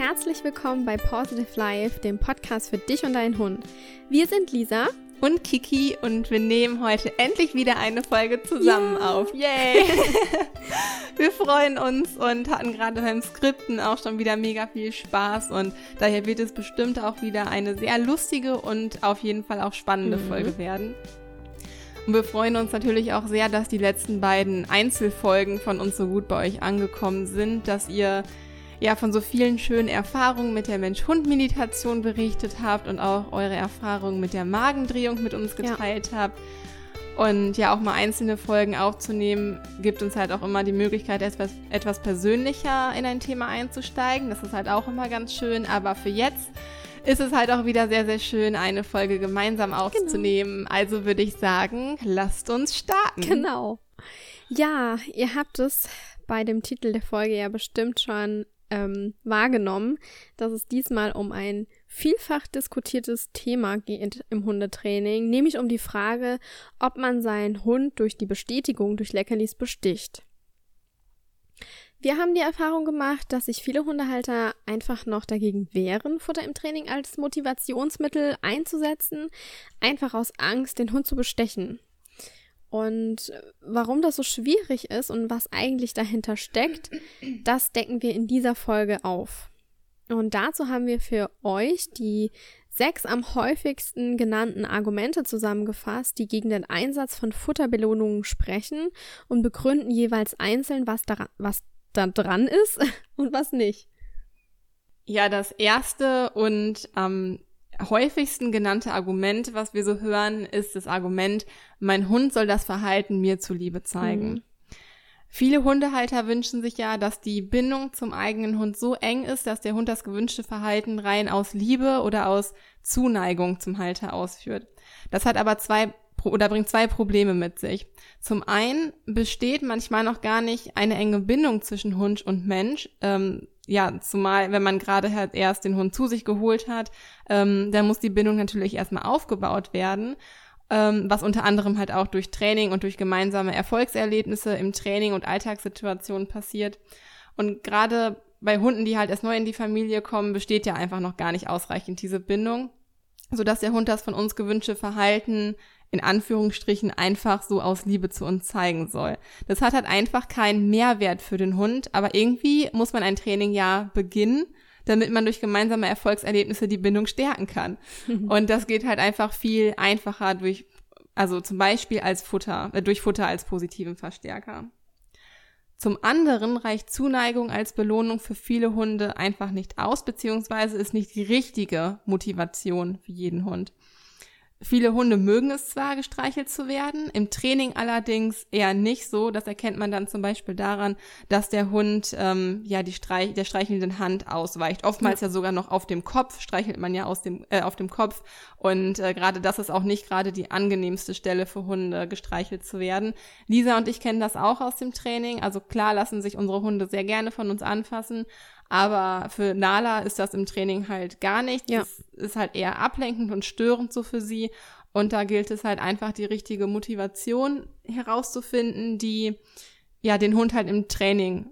herzlich willkommen bei Positive Life, dem Podcast für dich und deinen Hund. Wir sind Lisa und Kiki und wir nehmen heute endlich wieder eine Folge zusammen ja. auf. Yay! wir freuen uns und hatten gerade beim Skripten auch schon wieder mega viel Spaß und daher wird es bestimmt auch wieder eine sehr lustige und auf jeden Fall auch spannende mhm. Folge werden. Und wir freuen uns natürlich auch sehr, dass die letzten beiden Einzelfolgen von uns so gut bei euch angekommen sind, dass ihr ja von so vielen schönen Erfahrungen mit der Mensch-Hund-Meditation berichtet habt und auch eure Erfahrungen mit der Magendrehung mit uns geteilt ja. habt. Und ja, auch mal einzelne Folgen aufzunehmen, gibt uns halt auch immer die Möglichkeit, etwas, etwas persönlicher in ein Thema einzusteigen. Das ist halt auch immer ganz schön. Aber für jetzt ist es halt auch wieder sehr, sehr schön, eine Folge gemeinsam genau. aufzunehmen. Genau. Also würde ich sagen, lasst uns starten. Genau. Ja, ihr habt es bei dem Titel der Folge ja bestimmt schon ähm, wahrgenommen, dass es diesmal um ein vielfach diskutiertes Thema geht im Hundetraining, nämlich um die Frage, ob man seinen Hund durch die Bestätigung durch Leckerlis besticht. Wir haben die Erfahrung gemacht, dass sich viele Hundehalter einfach noch dagegen wehren, Futter im Training als Motivationsmittel einzusetzen, einfach aus Angst, den Hund zu bestechen. Und warum das so schwierig ist und was eigentlich dahinter steckt, das decken wir in dieser Folge auf. Und dazu haben wir für euch die sechs am häufigsten genannten Argumente zusammengefasst, die gegen den Einsatz von Futterbelohnungen sprechen und begründen jeweils einzeln, was da, was da dran ist und was nicht. Ja, das erste und ähm, häufigsten genannte Argument, was wir so hören, ist das Argument, mein Hund soll das Verhalten mir zuliebe zeigen. Mhm. Viele Hundehalter wünschen sich ja, dass die Bindung zum eigenen Hund so eng ist, dass der Hund das gewünschte Verhalten rein aus Liebe oder aus Zuneigung zum Halter ausführt. Das hat aber zwei oder bringt zwei Probleme mit sich. Zum einen besteht manchmal noch gar nicht eine enge Bindung zwischen Hund und Mensch. Ähm, ja, zumal wenn man gerade halt erst den Hund zu sich geholt hat, ähm, dann muss die Bindung natürlich erstmal aufgebaut werden, ähm, was unter anderem halt auch durch Training und durch gemeinsame Erfolgserlebnisse im Training und Alltagssituationen passiert. Und gerade bei Hunden, die halt erst neu in die Familie kommen, besteht ja einfach noch gar nicht ausreichend diese Bindung, sodass der Hund das von uns gewünschte Verhalten in Anführungsstrichen einfach so aus Liebe zu uns zeigen soll. Das hat halt einfach keinen Mehrwert für den Hund, aber irgendwie muss man ein Training ja beginnen, damit man durch gemeinsame Erfolgserlebnisse die Bindung stärken kann. Und das geht halt einfach viel einfacher durch, also zum Beispiel als Futter, äh, durch Futter als positiven Verstärker. Zum anderen reicht Zuneigung als Belohnung für viele Hunde einfach nicht aus, beziehungsweise ist nicht die richtige Motivation für jeden Hund. Viele Hunde mögen es zwar, gestreichelt zu werden, im Training allerdings eher nicht so. Das erkennt man dann zum Beispiel daran, dass der Hund ähm, ja die Streich der streichelnden Hand ausweicht. Oftmals ja. ja sogar noch auf dem Kopf, streichelt man ja aus dem, äh, auf dem Kopf. Und äh, gerade das ist auch nicht gerade die angenehmste Stelle für Hunde, gestreichelt zu werden. Lisa und ich kennen das auch aus dem Training. Also klar lassen sich unsere Hunde sehr gerne von uns anfassen. Aber für Nala ist das im Training halt gar nichts. Ja. Das ist halt eher ablenkend und störend so für sie. Und da gilt es halt einfach, die richtige Motivation herauszufinden, die ja den Hund halt im Training,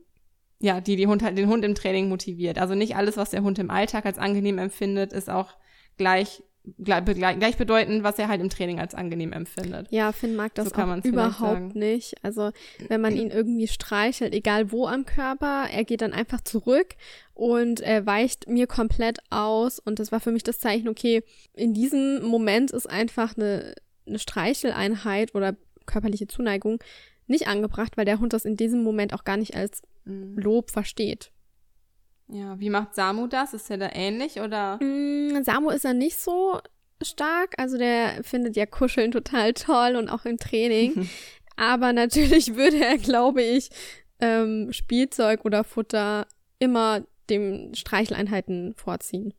ja, die, die Hund halt, den Hund im Training motiviert. Also nicht alles, was der Hund im Alltag als angenehm empfindet, ist auch gleich gleichbedeutend, was er halt im Training als angenehm empfindet. Ja, Finn mag das so auch überhaupt nicht. Also wenn man ihn irgendwie streichelt, egal wo am Körper, er geht dann einfach zurück und er weicht mir komplett aus. Und das war für mich das Zeichen, okay, in diesem Moment ist einfach eine, eine Streicheleinheit oder körperliche Zuneigung nicht angebracht, weil der Hund das in diesem Moment auch gar nicht als mhm. Lob versteht. Ja, wie macht Samu das? Ist er da ähnlich oder? Mm, Samu ist ja nicht so stark. Also der findet ja Kuscheln total toll und auch im Training. Aber natürlich würde er, glaube ich, ähm, Spielzeug oder Futter immer dem Streicheleinheiten vorziehen.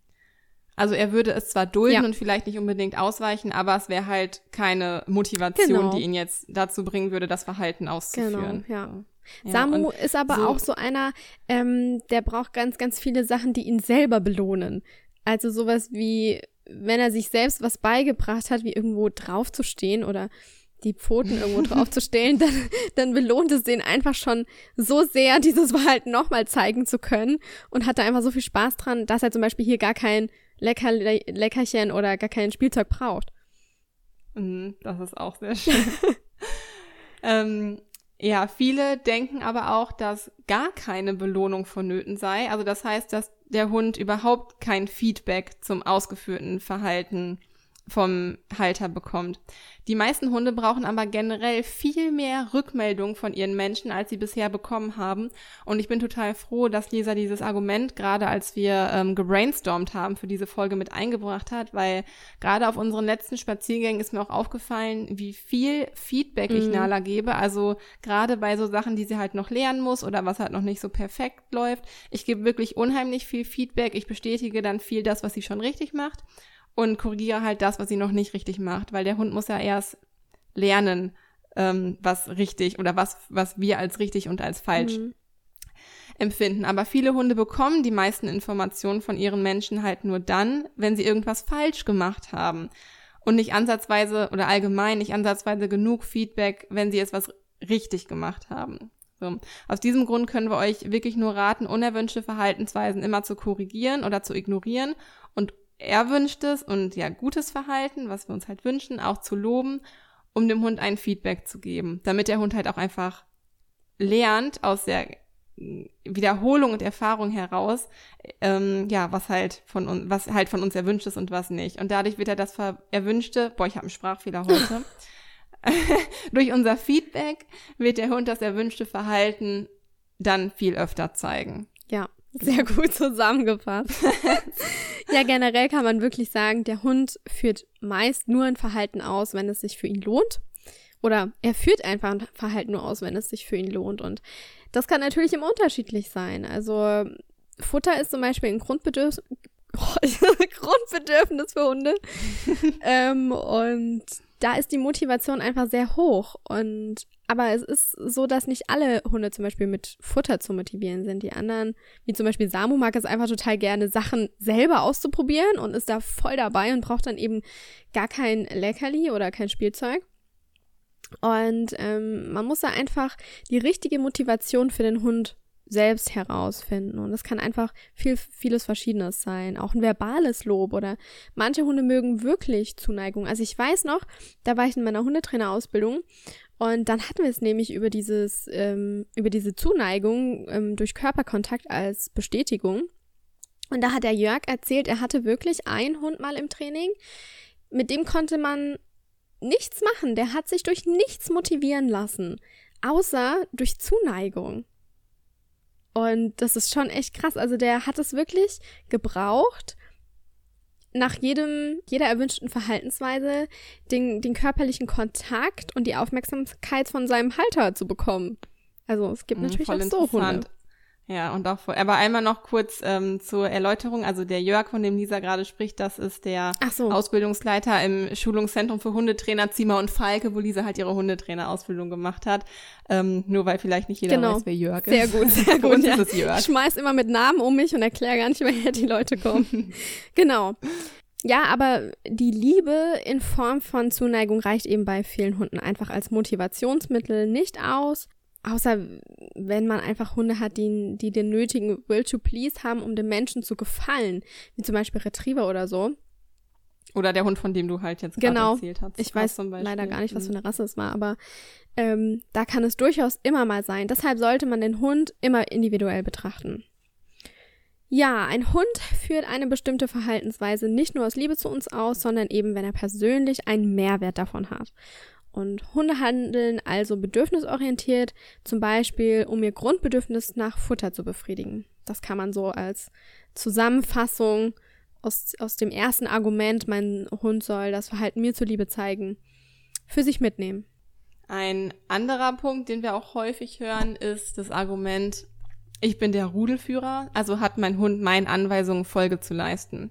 Also er würde es zwar dulden ja. und vielleicht nicht unbedingt ausweichen, aber es wäre halt keine Motivation, genau. die ihn jetzt dazu bringen würde, das Verhalten auszuführen. Genau, ja. Ja, Samu ist aber so auch so einer, ähm, der braucht ganz, ganz viele Sachen, die ihn selber belohnen. Also sowas wie, wenn er sich selbst was beigebracht hat, wie irgendwo draufzustehen oder die Pfoten irgendwo draufzustellen, dann, dann belohnt es den einfach schon so sehr, dieses Verhalten nochmal zeigen zu können und hat da einfach so viel Spaß dran, dass er zum Beispiel hier gar kein Lecker, Leckerchen oder gar kein Spielzeug braucht. Mhm, das ist auch sehr schön. ähm, ja, viele denken aber auch, dass gar keine Belohnung vonnöten sei. Also das heißt, dass der Hund überhaupt kein Feedback zum ausgeführten Verhalten vom Halter bekommt. Die meisten Hunde brauchen aber generell viel mehr Rückmeldung von ihren Menschen, als sie bisher bekommen haben. Und ich bin total froh, dass Lisa dieses Argument, gerade als wir ähm, gebrainstormt haben, für diese Folge mit eingebracht hat, weil gerade auf unseren letzten Spaziergängen ist mir auch aufgefallen, wie viel Feedback ich mhm. Nala gebe. Also gerade bei so Sachen, die sie halt noch lernen muss oder was halt noch nicht so perfekt läuft. Ich gebe wirklich unheimlich viel Feedback. Ich bestätige dann viel das, was sie schon richtig macht und korrigiere halt das, was sie noch nicht richtig macht, weil der Hund muss ja erst lernen, ähm, was richtig oder was, was wir als richtig und als falsch mhm. empfinden. Aber viele Hunde bekommen die meisten Informationen von ihren Menschen halt nur dann, wenn sie irgendwas falsch gemacht haben und nicht ansatzweise oder allgemein nicht ansatzweise genug Feedback, wenn sie es was richtig gemacht haben. So. Aus diesem Grund können wir euch wirklich nur raten, unerwünschte Verhaltensweisen immer zu korrigieren oder zu ignorieren und erwünschtes und ja gutes Verhalten, was wir uns halt wünschen, auch zu loben, um dem Hund ein Feedback zu geben, damit der Hund halt auch einfach lernt aus der Wiederholung und Erfahrung heraus, ähm, ja, was halt von uns, was halt von uns erwünscht ist und was nicht. Und dadurch wird er das erwünschte, boah, ich habe einen Sprachfehler heute. Durch unser Feedback wird der Hund das erwünschte Verhalten dann viel öfter zeigen. Sehr gut zusammengefasst. ja, generell kann man wirklich sagen, der Hund führt meist nur ein Verhalten aus, wenn es sich für ihn lohnt. Oder er führt einfach ein Verhalten nur aus, wenn es sich für ihn lohnt. Und das kann natürlich immer unterschiedlich sein. Also Futter ist zum Beispiel ein Grundbedürfnis, Grundbedürfnis für Hunde. ähm, und da ist die Motivation einfach sehr hoch. Und aber es ist so, dass nicht alle Hunde zum Beispiel mit Futter zu motivieren sind. Die anderen, wie zum Beispiel Samu, mag es einfach total gerne, Sachen selber auszuprobieren und ist da voll dabei und braucht dann eben gar kein Leckerli oder kein Spielzeug. Und ähm, man muss da einfach die richtige Motivation für den Hund selbst herausfinden. Und es kann einfach viel, vieles Verschiedenes sein. Auch ein verbales Lob oder manche Hunde mögen wirklich Zuneigung. Also ich weiß noch, da war ich in meiner Hundetrainerausbildung und dann hatten wir es nämlich über dieses, ähm, über diese Zuneigung ähm, durch Körperkontakt als Bestätigung. Und da hat der Jörg erzählt, er hatte wirklich einen Hund mal im Training, mit dem konnte man nichts machen. Der hat sich durch nichts motivieren lassen, außer durch Zuneigung. Und das ist schon echt krass. Also der hat es wirklich gebraucht, nach jedem, jeder erwünschten Verhaltensweise den, den körperlichen Kontakt und die Aufmerksamkeit von seinem Halter zu bekommen. Also es gibt mhm, natürlich auch so Hunde. Ja, und auch voll. Aber einmal noch kurz ähm, zur Erläuterung. Also der Jörg, von dem Lisa gerade spricht, das ist der so. Ausbildungsleiter im Schulungszentrum für Hundetrainer Ziemer und Falke, wo Lisa halt ihre Hundetrainerausbildung gemacht hat. Ähm, nur weil vielleicht nicht jeder genau. weiß, wer Jörg ist. Sehr gut, sehr gut. ja. ist Jörg. Ich schmeiß immer mit Namen um mich und erkläre gar nicht, woher die Leute kommen. genau. Ja, aber die Liebe in Form von Zuneigung reicht eben bei vielen Hunden einfach als Motivationsmittel nicht aus. Außer wenn man einfach Hunde hat, die, die den nötigen Will to Please haben, um dem Menschen zu gefallen, wie zum Beispiel Retriever oder so. Oder der Hund, von dem du halt jetzt genau. erzählt hast. Ich weiß leider gar nicht, was für mhm. eine Rasse es war, aber ähm, da kann es durchaus immer mal sein. Deshalb sollte man den Hund immer individuell betrachten. Ja, ein Hund führt eine bestimmte Verhaltensweise nicht nur aus Liebe zu uns aus, sondern eben, wenn er persönlich einen Mehrwert davon hat. Und Hunde handeln also bedürfnisorientiert, zum Beispiel um ihr Grundbedürfnis nach Futter zu befriedigen. Das kann man so als Zusammenfassung aus, aus dem ersten Argument, mein Hund soll das Verhalten mir zuliebe zeigen, für sich mitnehmen. Ein anderer Punkt, den wir auch häufig hören, ist das Argument, ich bin der Rudelführer, also hat mein Hund meinen Anweisungen Folge zu leisten.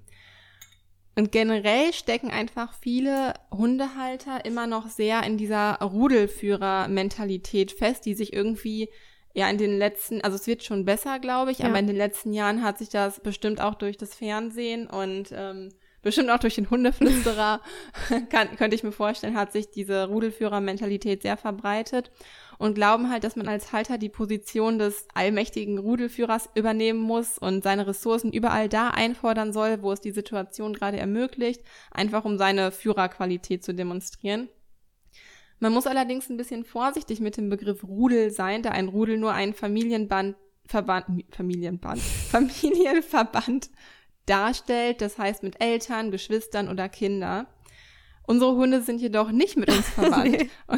Und generell stecken einfach viele Hundehalter immer noch sehr in dieser Rudelführer-Mentalität fest, die sich irgendwie ja in den letzten, also es wird schon besser, glaube ich, ja. aber in den letzten Jahren hat sich das bestimmt auch durch das Fernsehen und ähm, bestimmt auch durch den Hundeflüsterer, kann, könnte ich mir vorstellen, hat sich diese Rudelführer-Mentalität sehr verbreitet und glauben halt, dass man als Halter die Position des allmächtigen Rudelführers übernehmen muss und seine Ressourcen überall da einfordern soll, wo es die Situation gerade ermöglicht, einfach um seine Führerqualität zu demonstrieren. Man muss allerdings ein bisschen vorsichtig mit dem Begriff Rudel sein, da ein Rudel nur ein Familienband, Verband, Familienband, Familienverband darstellt, das heißt mit Eltern, Geschwistern oder Kindern. Unsere Hunde sind jedoch nicht mit uns verwandt. nee.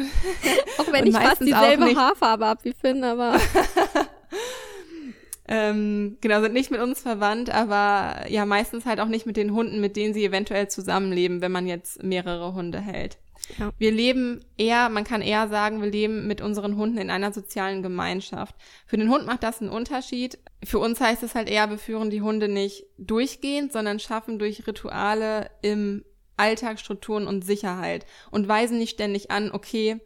auch wenn ich fast dieselbe Haarfarbe habe wie Finn, aber. ähm, genau, sind nicht mit uns verwandt, aber ja, meistens halt auch nicht mit den Hunden, mit denen sie eventuell zusammenleben, wenn man jetzt mehrere Hunde hält. Ja. Wir leben eher, man kann eher sagen, wir leben mit unseren Hunden in einer sozialen Gemeinschaft. Für den Hund macht das einen Unterschied. Für uns heißt es halt eher, wir führen die Hunde nicht durchgehend, sondern schaffen durch Rituale im Alltagsstrukturen und Sicherheit und weisen nicht ständig an, okay,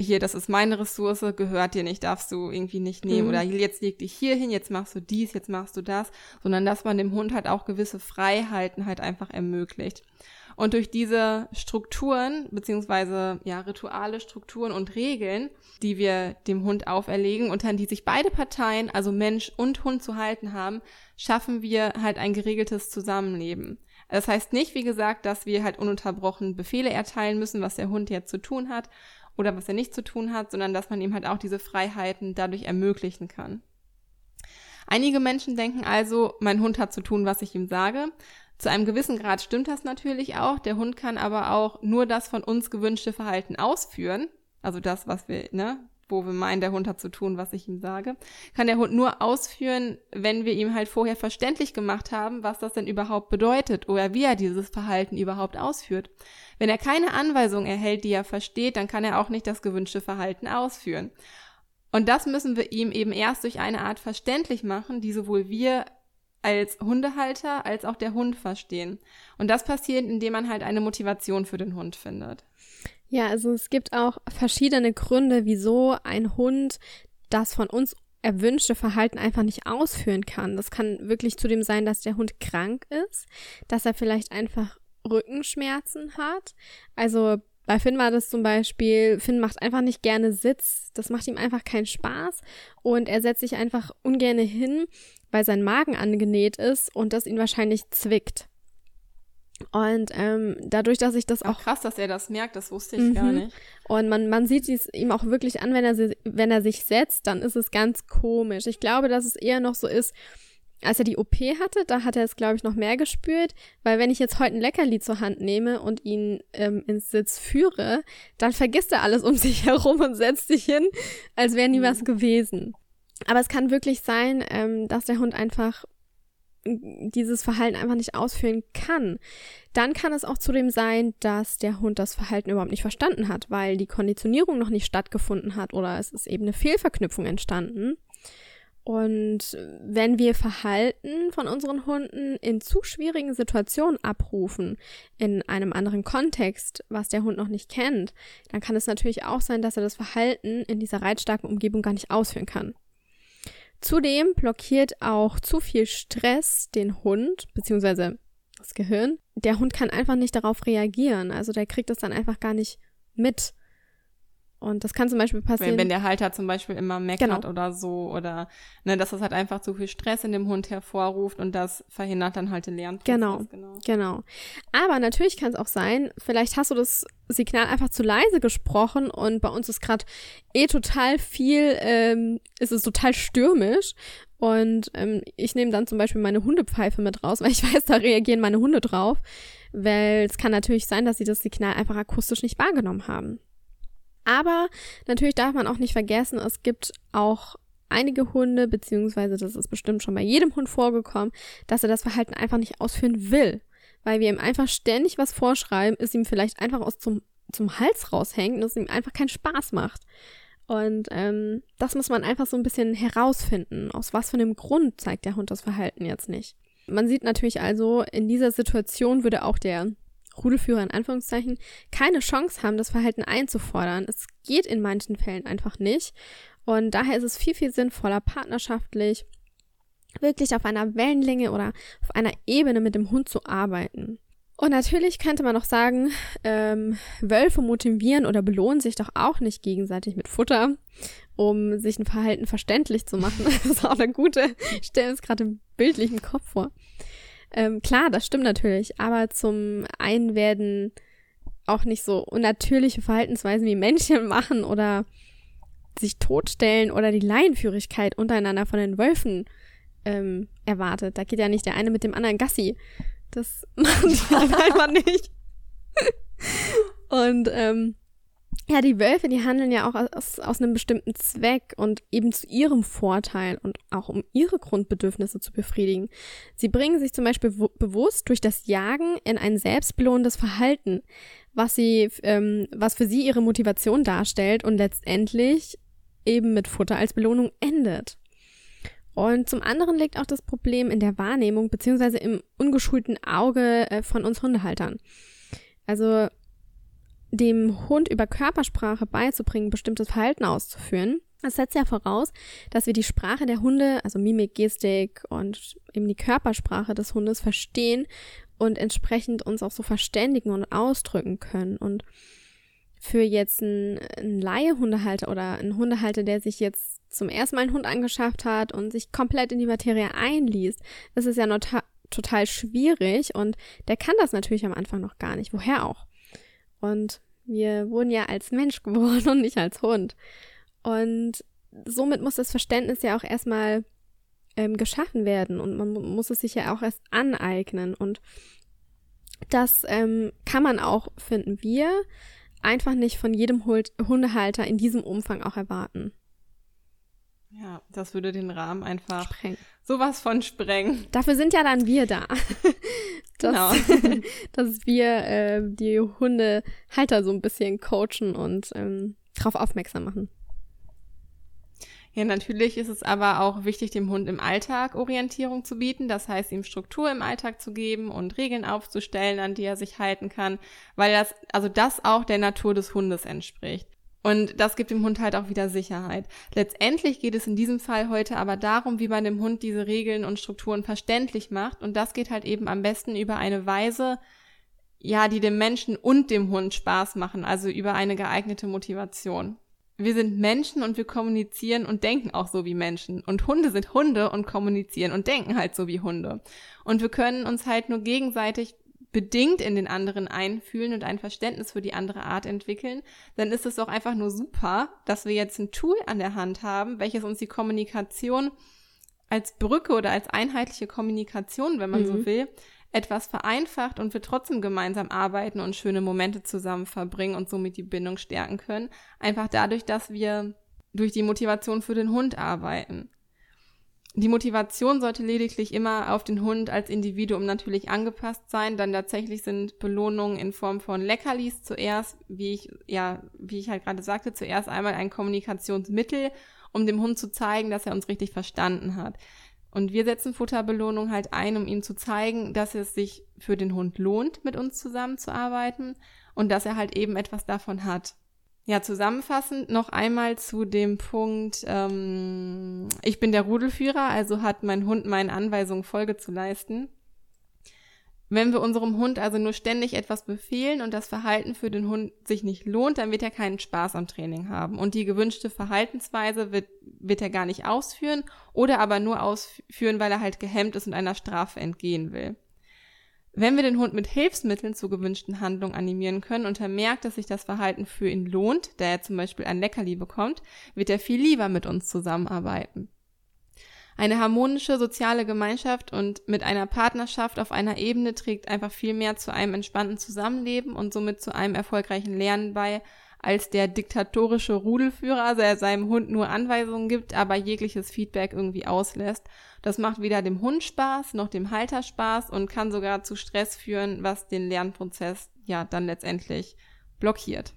hier, das ist meine Ressource, gehört dir nicht, darfst du irgendwie nicht nehmen. Mhm. Oder jetzt leg dich hier hin, jetzt machst du dies, jetzt machst du das. Sondern dass man dem Hund halt auch gewisse Freiheiten halt einfach ermöglicht. Und durch diese Strukturen, beziehungsweise ja, Rituale, Strukturen und Regeln, die wir dem Hund auferlegen und an die sich beide Parteien, also Mensch und Hund zu halten haben, schaffen wir halt ein geregeltes Zusammenleben. Das heißt nicht, wie gesagt, dass wir halt ununterbrochen Befehle erteilen müssen, was der Hund jetzt zu tun hat oder was er nicht zu tun hat, sondern dass man ihm halt auch diese Freiheiten dadurch ermöglichen kann. Einige Menschen denken also, mein Hund hat zu tun, was ich ihm sage. Zu einem gewissen Grad stimmt das natürlich auch. Der Hund kann aber auch nur das von uns gewünschte Verhalten ausführen. Also das, was wir, ne, wo wir meinen, der Hund hat zu tun, was ich ihm sage, kann der Hund nur ausführen, wenn wir ihm halt vorher verständlich gemacht haben, was das denn überhaupt bedeutet oder wie er dieses Verhalten überhaupt ausführt. Wenn er keine Anweisung erhält, die er versteht, dann kann er auch nicht das gewünschte Verhalten ausführen. Und das müssen wir ihm eben erst durch eine Art verständlich machen, die sowohl wir als Hundehalter als auch der Hund verstehen. Und das passiert, indem man halt eine Motivation für den Hund findet. Ja, also es gibt auch verschiedene Gründe, wieso ein Hund das von uns erwünschte Verhalten einfach nicht ausführen kann. Das kann wirklich zudem sein, dass der Hund krank ist, dass er vielleicht einfach Rückenschmerzen hat. Also bei Finn war das zum Beispiel, Finn macht einfach nicht gerne Sitz, das macht ihm einfach keinen Spaß und er setzt sich einfach ungerne hin, weil sein Magen angenäht ist und das ihn wahrscheinlich zwickt. Und ähm, dadurch, dass ich das auch. Ach, krass, dass er das merkt, das wusste ich mhm. gar nicht. Und man, man sieht es ihm auch wirklich an, wenn er, wenn er sich setzt, dann ist es ganz komisch. Ich glaube, dass es eher noch so ist, als er die OP hatte, da hat er es, glaube ich, noch mehr gespürt, weil wenn ich jetzt heute ein Leckerli zur Hand nehme und ihn ähm, ins Sitz führe, dann vergisst er alles um sich herum und setzt sich hin, als wäre nie mhm. was gewesen. Aber es kann wirklich sein, ähm, dass der Hund einfach dieses Verhalten einfach nicht ausführen kann, dann kann es auch zudem sein, dass der Hund das Verhalten überhaupt nicht verstanden hat, weil die Konditionierung noch nicht stattgefunden hat oder es ist eben eine Fehlverknüpfung entstanden. Und wenn wir Verhalten von unseren Hunden in zu schwierigen Situationen abrufen, in einem anderen Kontext, was der Hund noch nicht kennt, dann kann es natürlich auch sein, dass er das Verhalten in dieser reizstarken Umgebung gar nicht ausführen kann. Zudem blockiert auch zu viel Stress den Hund, beziehungsweise das Gehirn. Der Hund kann einfach nicht darauf reagieren. Also der kriegt das dann einfach gar nicht mit. Und das kann zum Beispiel passieren. Wenn, wenn der Halter zum Beispiel immer meckert genau. oder so oder ne, dass das halt einfach zu viel Stress in dem Hund hervorruft und das verhindert dann halt den Lernprozess. Genau, genau. Genau. Aber natürlich kann es auch sein, vielleicht hast du das Signal einfach zu leise gesprochen und bei uns ist gerade eh total viel, ähm, ist es total stürmisch und ähm, ich nehme dann zum Beispiel meine Hundepfeife mit raus, weil ich weiß, da reagieren meine Hunde drauf, weil es kann natürlich sein, dass sie das Signal einfach akustisch nicht wahrgenommen haben. Aber natürlich darf man auch nicht vergessen, es gibt auch einige Hunde, beziehungsweise das ist bestimmt schon bei jedem Hund vorgekommen, dass er das Verhalten einfach nicht ausführen will. Weil wir ihm einfach ständig was vorschreiben, es ihm vielleicht einfach aus zum, zum Hals raushängt und es ihm einfach keinen Spaß macht. Und ähm, das muss man einfach so ein bisschen herausfinden. Aus was für einem Grund zeigt der Hund das Verhalten jetzt nicht. Man sieht natürlich also, in dieser Situation würde auch der Rudelführer in Anführungszeichen keine Chance haben, das Verhalten einzufordern. Es geht in manchen Fällen einfach nicht. Und daher ist es viel, viel sinnvoller, partnerschaftlich wirklich auf einer Wellenlänge oder auf einer Ebene mit dem Hund zu arbeiten. Und natürlich könnte man noch sagen, ähm, Wölfe motivieren oder belohnen sich doch auch nicht gegenseitig mit Futter, um sich ein Verhalten verständlich zu machen. Das ist auch eine gute, ich stelle es gerade bildlich im Kopf vor. Ähm, klar, das stimmt natürlich, aber zum einen werden auch nicht so unnatürliche Verhaltensweisen wie Männchen machen oder sich totstellen oder die Laienführigkeit untereinander von den Wölfen ähm, erwartet. Da geht ja nicht der eine mit dem anderen Gassi. Das machen die einfach nicht. Und ähm, ja, die Wölfe, die handeln ja auch aus, aus einem bestimmten Zweck und eben zu ihrem Vorteil und auch um ihre Grundbedürfnisse zu befriedigen. Sie bringen sich zum Beispiel bewusst durch das Jagen in ein selbstbelohnendes Verhalten, was sie, ähm, was für sie ihre Motivation darstellt und letztendlich eben mit Futter als Belohnung endet. Und zum anderen liegt auch das Problem in der Wahrnehmung beziehungsweise im ungeschulten Auge äh, von uns Hundehaltern. Also dem Hund über Körpersprache beizubringen, bestimmtes Verhalten auszuführen, das setzt ja voraus, dass wir die Sprache der Hunde, also Mimik, Gestik und eben die Körpersprache des Hundes verstehen und entsprechend uns auch so verständigen und ausdrücken können. Und für jetzt einen, Laie-Hundehalter oder einen Hundehalter, der sich jetzt zum ersten Mal einen Hund angeschafft hat und sich komplett in die Materie einliest, das ist ja nota- total schwierig und der kann das natürlich am Anfang noch gar nicht. Woher auch? Und wir wurden ja als Mensch geboren und nicht als Hund. Und somit muss das Verständnis ja auch erstmal ähm, geschaffen werden und man muss es sich ja auch erst aneignen. Und das ähm, kann man auch, finden wir, einfach nicht von jedem Hundehalter in diesem Umfang auch erwarten. Ja, das würde den Rahmen einfach sprengen. sowas von sprengen. Dafür sind ja dann wir da. dass, genau. dass wir äh, die Hundehalter so ein bisschen coachen und ähm, darauf aufmerksam machen. Ja, natürlich ist es aber auch wichtig, dem Hund im Alltag Orientierung zu bieten. Das heißt, ihm Struktur im Alltag zu geben und Regeln aufzustellen, an die er sich halten kann, weil das, also das auch der Natur des Hundes entspricht. Und das gibt dem Hund halt auch wieder Sicherheit. Letztendlich geht es in diesem Fall heute aber darum, wie man dem Hund diese Regeln und Strukturen verständlich macht. Und das geht halt eben am besten über eine Weise, ja, die dem Menschen und dem Hund Spaß machen, also über eine geeignete Motivation wir sind Menschen und wir kommunizieren und denken auch so wie Menschen. Und Hunde sind Hunde und kommunizieren und denken halt so wie Hunde. Und wir können uns halt nur gegenseitig bedingt in den anderen einfühlen und ein Verständnis für die andere Art entwickeln, dann ist es doch einfach nur super, dass wir jetzt ein Tool an der Hand haben, welches uns die Kommunikation als Brücke oder als einheitliche Kommunikation, wenn man mhm. so will, etwas vereinfacht und wir trotzdem gemeinsam arbeiten und schöne Momente zusammen verbringen und somit die Bindung stärken können. Einfach dadurch, dass wir durch die Motivation für den Hund arbeiten. Die Motivation sollte lediglich immer auf den Hund als Individuum natürlich angepasst sein, dann tatsächlich sind Belohnungen in Form von Leckerlis zuerst, wie ich, ja, wie ich halt gerade sagte, zuerst einmal ein Kommunikationsmittel, um dem Hund zu zeigen, dass er uns richtig verstanden hat. Und wir setzen Futterbelohnung halt ein, um ihm zu zeigen, dass es sich für den Hund lohnt, mit uns zusammenzuarbeiten und dass er halt eben etwas davon hat. Ja, zusammenfassend noch einmal zu dem Punkt, ähm, ich bin der Rudelführer, also hat mein Hund meinen Anweisungen Folge zu leisten. Wenn wir unserem Hund also nur ständig etwas befehlen und das Verhalten für den Hund sich nicht lohnt, dann wird er keinen Spaß am Training haben. Und die gewünschte Verhaltensweise wird, wird er gar nicht ausführen oder aber nur ausführen, weil er halt gehemmt ist und einer Strafe entgehen will. Wenn wir den Hund mit Hilfsmitteln zur gewünschten Handlung animieren können und er merkt, dass sich das Verhalten für ihn lohnt, da er zum Beispiel ein Leckerli bekommt, wird er viel lieber mit uns zusammenarbeiten. Eine harmonische soziale Gemeinschaft und mit einer Partnerschaft auf einer Ebene trägt einfach viel mehr zu einem entspannten Zusammenleben und somit zu einem erfolgreichen Lernen bei, als der diktatorische Rudelführer, der seinem Hund nur Anweisungen gibt, aber jegliches Feedback irgendwie auslässt. Das macht weder dem Hund Spaß noch dem Halter Spaß und kann sogar zu Stress führen, was den Lernprozess ja dann letztendlich blockiert.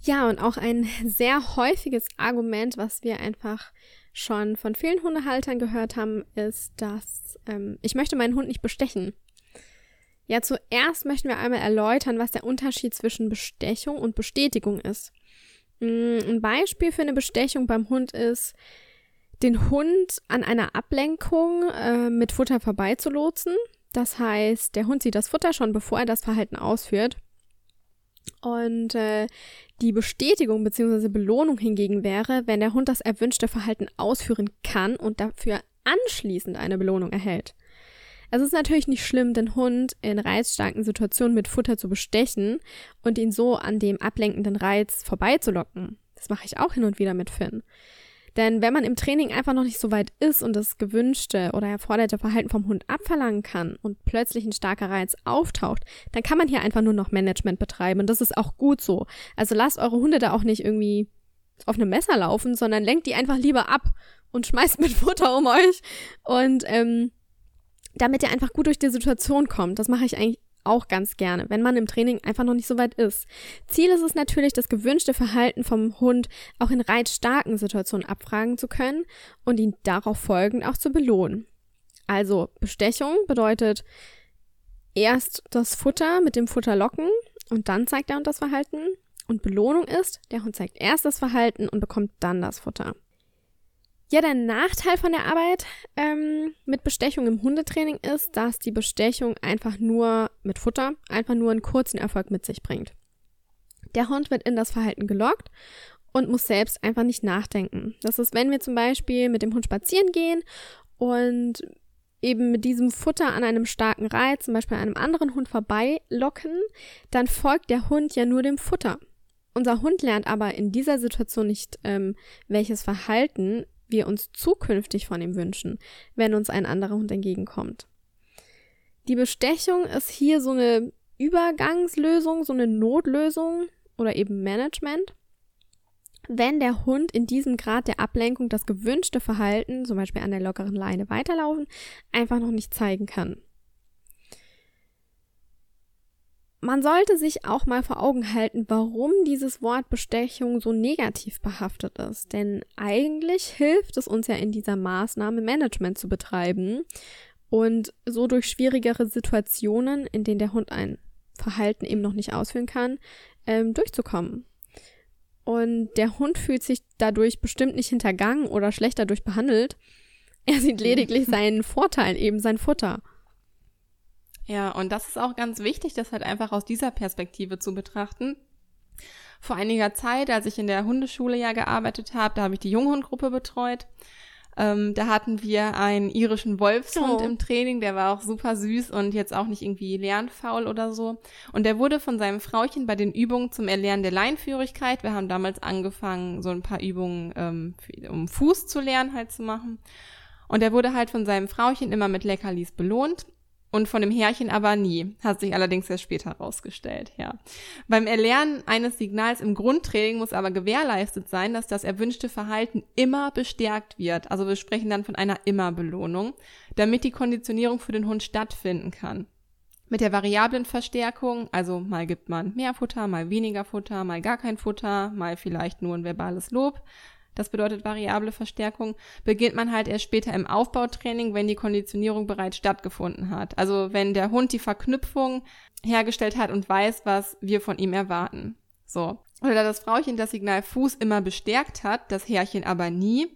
Ja, und auch ein sehr häufiges Argument, was wir einfach schon von vielen Hundehaltern gehört haben, ist, dass ähm, ich möchte meinen Hund nicht bestechen. Ja, zuerst möchten wir einmal erläutern, was der Unterschied zwischen Bestechung und Bestätigung ist. Mm, ein Beispiel für eine Bestechung beim Hund ist, den Hund an einer Ablenkung äh, mit Futter vorbeizulotsen. Das heißt, der Hund sieht das Futter schon, bevor er das Verhalten ausführt. Und äh, die Bestätigung bzw. Belohnung hingegen wäre, wenn der Hund das erwünschte Verhalten ausführen kann und dafür anschließend eine Belohnung erhält. Es ist natürlich nicht schlimm, den Hund in reizstarken Situationen mit Futter zu bestechen und ihn so an dem ablenkenden Reiz vorbeizulocken. Das mache ich auch hin und wieder mit Finn. Denn wenn man im Training einfach noch nicht so weit ist und das gewünschte oder erforderte Verhalten vom Hund abverlangen kann und plötzlich ein starker Reiz auftaucht, dann kann man hier einfach nur noch Management betreiben und das ist auch gut so. Also lasst eure Hunde da auch nicht irgendwie auf einem Messer laufen, sondern lenkt die einfach lieber ab und schmeißt mit Futter um euch und ähm, damit ihr einfach gut durch die Situation kommt. Das mache ich eigentlich auch ganz gerne, wenn man im Training einfach noch nicht so weit ist. Ziel ist es natürlich, das gewünschte Verhalten vom Hund auch in reizstarken Situationen abfragen zu können und ihn darauf folgend auch zu belohnen. Also Bestechung bedeutet erst das Futter mit dem Futter locken und dann zeigt der Hund das Verhalten. Und Belohnung ist, der Hund zeigt erst das Verhalten und bekommt dann das Futter. Ja, der Nachteil von der Arbeit ähm, mit Bestechung im Hundetraining ist, dass die Bestechung einfach nur mit Futter einfach nur einen kurzen Erfolg mit sich bringt. Der Hund wird in das Verhalten gelockt und muss selbst einfach nicht nachdenken. Das ist, wenn wir zum Beispiel mit dem Hund spazieren gehen und eben mit diesem Futter an einem starken Reiz, zum Beispiel einem anderen Hund vorbeilocken, dann folgt der Hund ja nur dem Futter. Unser Hund lernt aber in dieser Situation nicht, ähm, welches Verhalten wir uns zukünftig von ihm wünschen, wenn uns ein anderer Hund entgegenkommt. Die Bestechung ist hier so eine Übergangslösung, so eine Notlösung oder eben Management. Wenn der Hund in diesem Grad der Ablenkung das gewünschte Verhalten, zum Beispiel an der lockeren Leine weiterlaufen, einfach noch nicht zeigen kann. Man sollte sich auch mal vor Augen halten, warum dieses Wort Bestechung so negativ behaftet ist. Denn eigentlich hilft es uns ja in dieser Maßnahme, Management zu betreiben und so durch schwierigere Situationen, in denen der Hund ein Verhalten eben noch nicht ausführen kann, ähm, durchzukommen. Und der Hund fühlt sich dadurch bestimmt nicht hintergangen oder schlecht dadurch behandelt. Er sieht lediglich seinen Vorteil, eben sein Futter. Ja, und das ist auch ganz wichtig, das halt einfach aus dieser Perspektive zu betrachten. Vor einiger Zeit, als ich in der Hundeschule ja gearbeitet habe, da habe ich die Junghundgruppe betreut. Ähm, da hatten wir einen irischen Wolfshund oh. im Training, der war auch super süß und jetzt auch nicht irgendwie lernfaul oder so. Und der wurde von seinem Frauchen bei den Übungen zum Erlernen der Leinführigkeit, wir haben damals angefangen, so ein paar Übungen, ähm, um Fuß zu lernen halt zu machen. Und der wurde halt von seinem Frauchen immer mit Leckerlis belohnt und von dem Härchen aber nie, hat sich allerdings erst später herausgestellt, ja. Beim Erlernen eines Signals im Grundtraining muss aber gewährleistet sein, dass das erwünschte Verhalten immer bestärkt wird. Also wir sprechen dann von einer Immer-Belohnung, damit die Konditionierung für den Hund stattfinden kann. Mit der variablen Verstärkung, also mal gibt man mehr Futter, mal weniger Futter, mal gar kein Futter, mal vielleicht nur ein verbales Lob, das bedeutet variable Verstärkung, beginnt man halt erst später im Aufbautraining, wenn die Konditionierung bereits stattgefunden hat. Also wenn der Hund die Verknüpfung hergestellt hat und weiß, was wir von ihm erwarten. So. Oder da das Frauchen das Signal Fuß immer bestärkt hat, das Herrchen aber nie,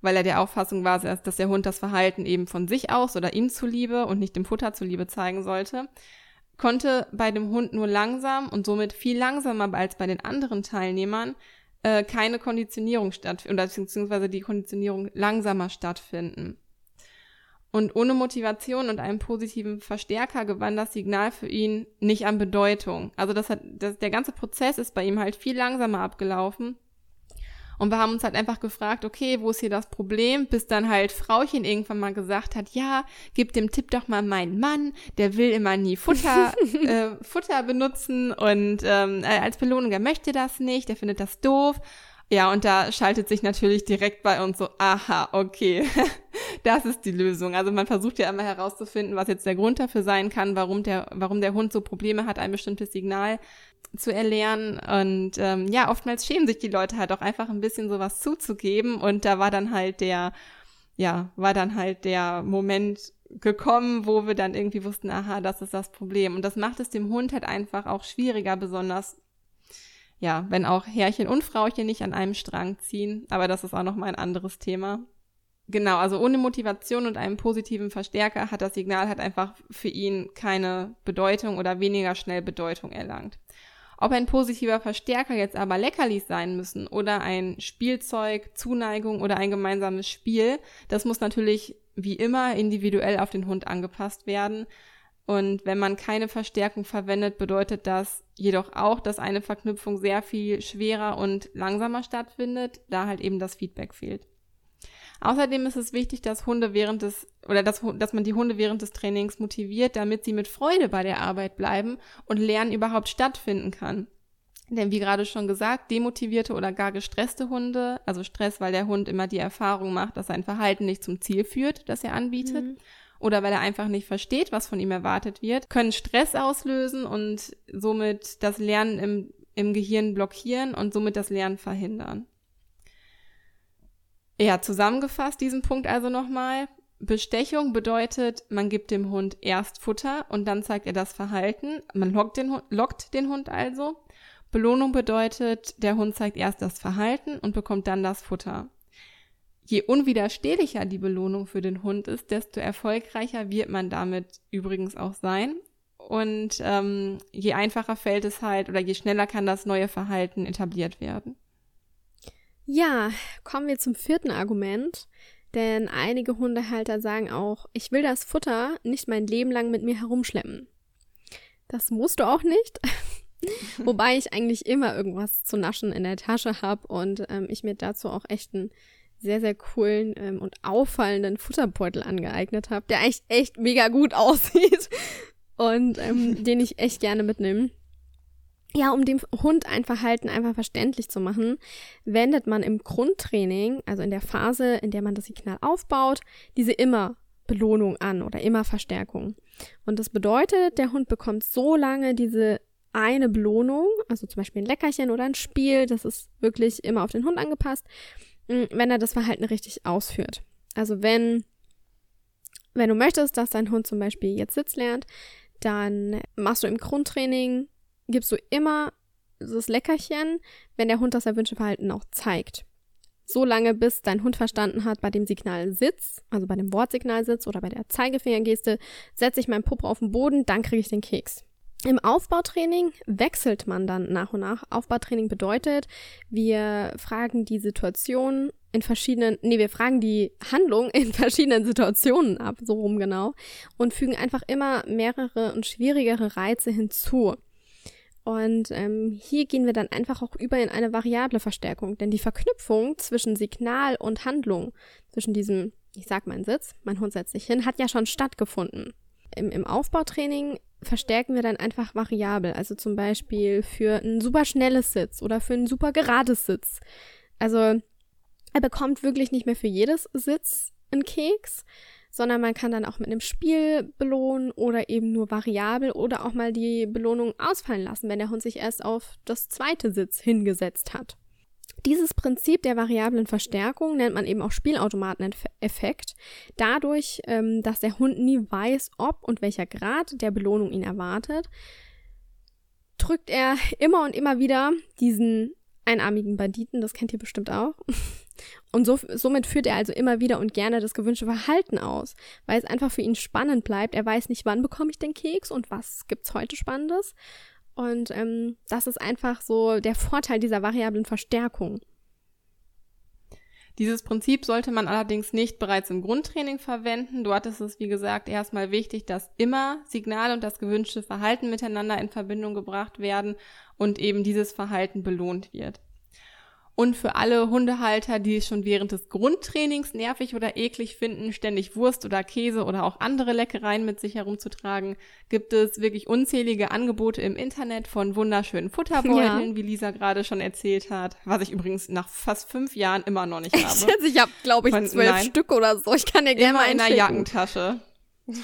weil er der Auffassung war, dass der Hund das Verhalten eben von sich aus oder ihm zuliebe und nicht dem Futter zuliebe zeigen sollte, konnte bei dem Hund nur langsam und somit viel langsamer als bei den anderen Teilnehmern äh, keine Konditionierung stattfinden, oder beziehungsweise die Konditionierung langsamer stattfinden. Und ohne Motivation und einen positiven Verstärker gewann das Signal für ihn nicht an Bedeutung. Also das hat, das, der ganze Prozess ist bei ihm halt viel langsamer abgelaufen und wir haben uns halt einfach gefragt, okay, wo ist hier das Problem? Bis dann halt Frauchen irgendwann mal gesagt hat, ja, gib dem Tipp doch mal meinen Mann, der will immer nie Futter, äh, Futter benutzen und ähm, äh, als Belohnung, er möchte das nicht, der findet das doof. Ja, und da schaltet sich natürlich direkt bei uns so, aha, okay, das ist die Lösung. Also man versucht ja immer herauszufinden, was jetzt der Grund dafür sein kann, warum der, warum der Hund so Probleme hat, ein bestimmtes Signal zu erlernen. Und ähm, ja, oftmals schämen sich die Leute halt auch einfach ein bisschen sowas zuzugeben. Und da war dann halt der, ja, war dann halt der Moment gekommen, wo wir dann irgendwie wussten, aha, das ist das Problem. Und das macht es dem Hund halt einfach auch schwieriger, besonders ja, wenn auch Herrchen und Frauchen nicht an einem Strang ziehen. Aber das ist auch noch mal ein anderes Thema. Genau, also ohne Motivation und einem positiven Verstärker hat das Signal halt einfach für ihn keine Bedeutung oder weniger schnell Bedeutung erlangt. Ob ein positiver Verstärker jetzt aber Leckerlis sein müssen oder ein Spielzeug, Zuneigung oder ein gemeinsames Spiel, das muss natürlich wie immer individuell auf den Hund angepasst werden. Und wenn man keine Verstärkung verwendet, bedeutet das jedoch auch, dass eine Verknüpfung sehr viel schwerer und langsamer stattfindet, da halt eben das Feedback fehlt. Außerdem ist es wichtig, dass Hunde während des oder dass, dass man die Hunde während des Trainings motiviert, damit sie mit Freude bei der Arbeit bleiben und Lernen überhaupt stattfinden kann. Denn wie gerade schon gesagt, demotivierte oder gar gestresste Hunde, also Stress, weil der Hund immer die Erfahrung macht, dass sein Verhalten nicht zum Ziel führt, das er anbietet, mhm. oder weil er einfach nicht versteht, was von ihm erwartet wird, können Stress auslösen und somit das Lernen im, im Gehirn blockieren und somit das Lernen verhindern. Ja, zusammengefasst diesen Punkt also nochmal. Bestechung bedeutet, man gibt dem Hund erst Futter und dann zeigt er das Verhalten. Man lockt den, Hund, lockt den Hund also. Belohnung bedeutet, der Hund zeigt erst das Verhalten und bekommt dann das Futter. Je unwiderstehlicher die Belohnung für den Hund ist, desto erfolgreicher wird man damit übrigens auch sein. Und ähm, je einfacher fällt es halt oder je schneller kann das neue Verhalten etabliert werden. Ja, kommen wir zum vierten Argument. Denn einige Hundehalter sagen auch, ich will das Futter nicht mein Leben lang mit mir herumschleppen. Das musst du auch nicht. Wobei ich eigentlich immer irgendwas zu naschen in der Tasche habe und ähm, ich mir dazu auch echt einen sehr, sehr coolen ähm, und auffallenden Futterbeutel angeeignet habe, der eigentlich echt mega gut aussieht und ähm, den ich echt gerne mitnehme. Ja, um dem Hund ein Verhalten einfach verständlich zu machen, wendet man im Grundtraining, also in der Phase, in der man das Signal aufbaut, diese immer Belohnung an oder immer Verstärkung. Und das bedeutet, der Hund bekommt so lange diese eine Belohnung, also zum Beispiel ein Leckerchen oder ein Spiel, das ist wirklich immer auf den Hund angepasst, mm, wenn er das Verhalten richtig ausführt. Also wenn, wenn du möchtest, dass dein Hund zum Beispiel jetzt Sitz lernt, dann machst du im Grundtraining gibst du immer das Leckerchen, wenn der Hund das erwünschte Verhalten auch zeigt. So lange, bis dein Hund verstanden hat, bei dem Signal Sitz, also bei dem Wortsignal Sitz oder bei der Zeigefingergeste, setze ich meinen Puppe auf den Boden, dann kriege ich den Keks. Im Aufbautraining wechselt man dann nach und nach. Aufbautraining bedeutet, wir fragen die Situation in verschiedenen, nee, wir fragen die Handlung in verschiedenen Situationen ab, so rum genau, und fügen einfach immer mehrere und schwierigere Reize hinzu. Und ähm, hier gehen wir dann einfach auch über in eine variable Verstärkung, denn die Verknüpfung zwischen Signal und Handlung, zwischen diesem, ich sag meinen Sitz, mein Hund setzt sich hin, hat ja schon stattgefunden. Im, Im Aufbautraining verstärken wir dann einfach variabel, also zum Beispiel für ein super schnelles Sitz oder für ein super gerades Sitz. Also er bekommt wirklich nicht mehr für jedes Sitz einen Keks, sondern man kann dann auch mit einem Spiel belohnen oder eben nur variabel oder auch mal die Belohnung ausfallen lassen, wenn der Hund sich erst auf das zweite Sitz hingesetzt hat. Dieses Prinzip der variablen Verstärkung nennt man eben auch Spielautomateneffekt. Dadurch, ähm, dass der Hund nie weiß, ob und welcher Grad der Belohnung ihn erwartet, drückt er immer und immer wieder diesen einarmigen Banditen, das kennt ihr bestimmt auch. Und so, somit führt er also immer wieder und gerne das gewünschte Verhalten aus, weil es einfach für ihn spannend bleibt. Er weiß nicht, wann bekomme ich den Keks und was gibt's heute Spannendes. Und ähm, das ist einfach so der Vorteil dieser variablen Verstärkung. Dieses Prinzip sollte man allerdings nicht bereits im Grundtraining verwenden. Dort ist es, wie gesagt, erstmal wichtig, dass immer Signal und das gewünschte Verhalten miteinander in Verbindung gebracht werden und eben dieses Verhalten belohnt wird. Und für alle Hundehalter, die es schon während des Grundtrainings nervig oder eklig finden, ständig Wurst oder Käse oder auch andere Leckereien mit sich herumzutragen, gibt es wirklich unzählige Angebote im Internet von wunderschönen Futterbeuteln, ja. wie Lisa gerade schon erzählt hat. Was ich übrigens nach fast fünf Jahren immer noch nicht habe. ich habe, glaube ich, zwölf Stück oder so. Ich kann dir gerne mal in der Jackentasche.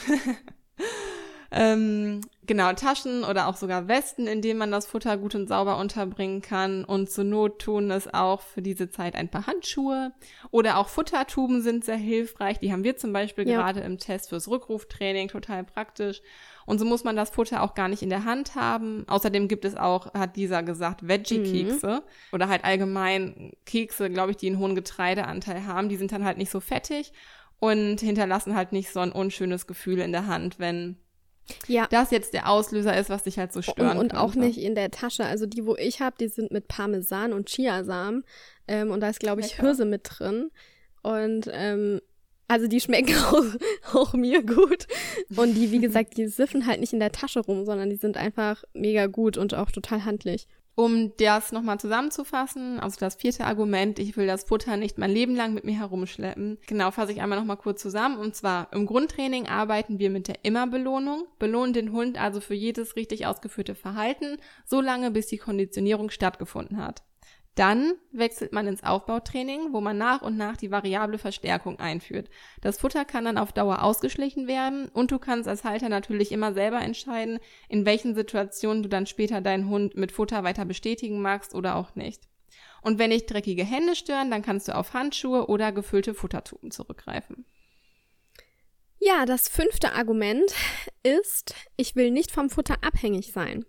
ähm, Genau, Taschen oder auch sogar Westen, in denen man das Futter gut und sauber unterbringen kann. Und zur Not tun es auch für diese Zeit ein paar Handschuhe. Oder auch Futtertuben sind sehr hilfreich. Die haben wir zum Beispiel ja. gerade im Test fürs Rückruftraining, total praktisch. Und so muss man das Futter auch gar nicht in der Hand haben. Außerdem gibt es auch, hat dieser gesagt, Veggie-Kekse. Mhm. Oder halt allgemein Kekse, glaube ich, die einen hohen Getreideanteil haben. Die sind dann halt nicht so fettig und hinterlassen halt nicht so ein unschönes Gefühl in der Hand, wenn ja. das jetzt der Auslöser ist, was dich halt so stört. Und, und auch nicht in der Tasche. Also die, wo ich habe, die sind mit Parmesan und Chiasamen. Ähm, und da ist, glaube ich, Lecker. Hirse mit drin. Und ähm, also die schmecken auch, auch mir gut. Und die, wie gesagt, die siffen halt nicht in der Tasche rum, sondern die sind einfach mega gut und auch total handlich. Um das nochmal zusammenzufassen, also das vierte Argument, ich will das Futter nicht mein Leben lang mit mir herumschleppen. Genau, fasse ich einmal nochmal kurz zusammen. Und zwar im Grundtraining arbeiten wir mit der Immer-Belohnung, belohnen den Hund also für jedes richtig ausgeführte Verhalten, so lange bis die Konditionierung stattgefunden hat. Dann wechselt man ins Aufbautraining, wo man nach und nach die variable Verstärkung einführt. Das Futter kann dann auf Dauer ausgeschlichen werden und du kannst als Halter natürlich immer selber entscheiden, in welchen Situationen du dann später deinen Hund mit Futter weiter bestätigen magst oder auch nicht. Und wenn dich dreckige Hände stören, dann kannst du auf Handschuhe oder gefüllte Futtertuben zurückgreifen. Ja, das fünfte Argument ist, ich will nicht vom Futter abhängig sein.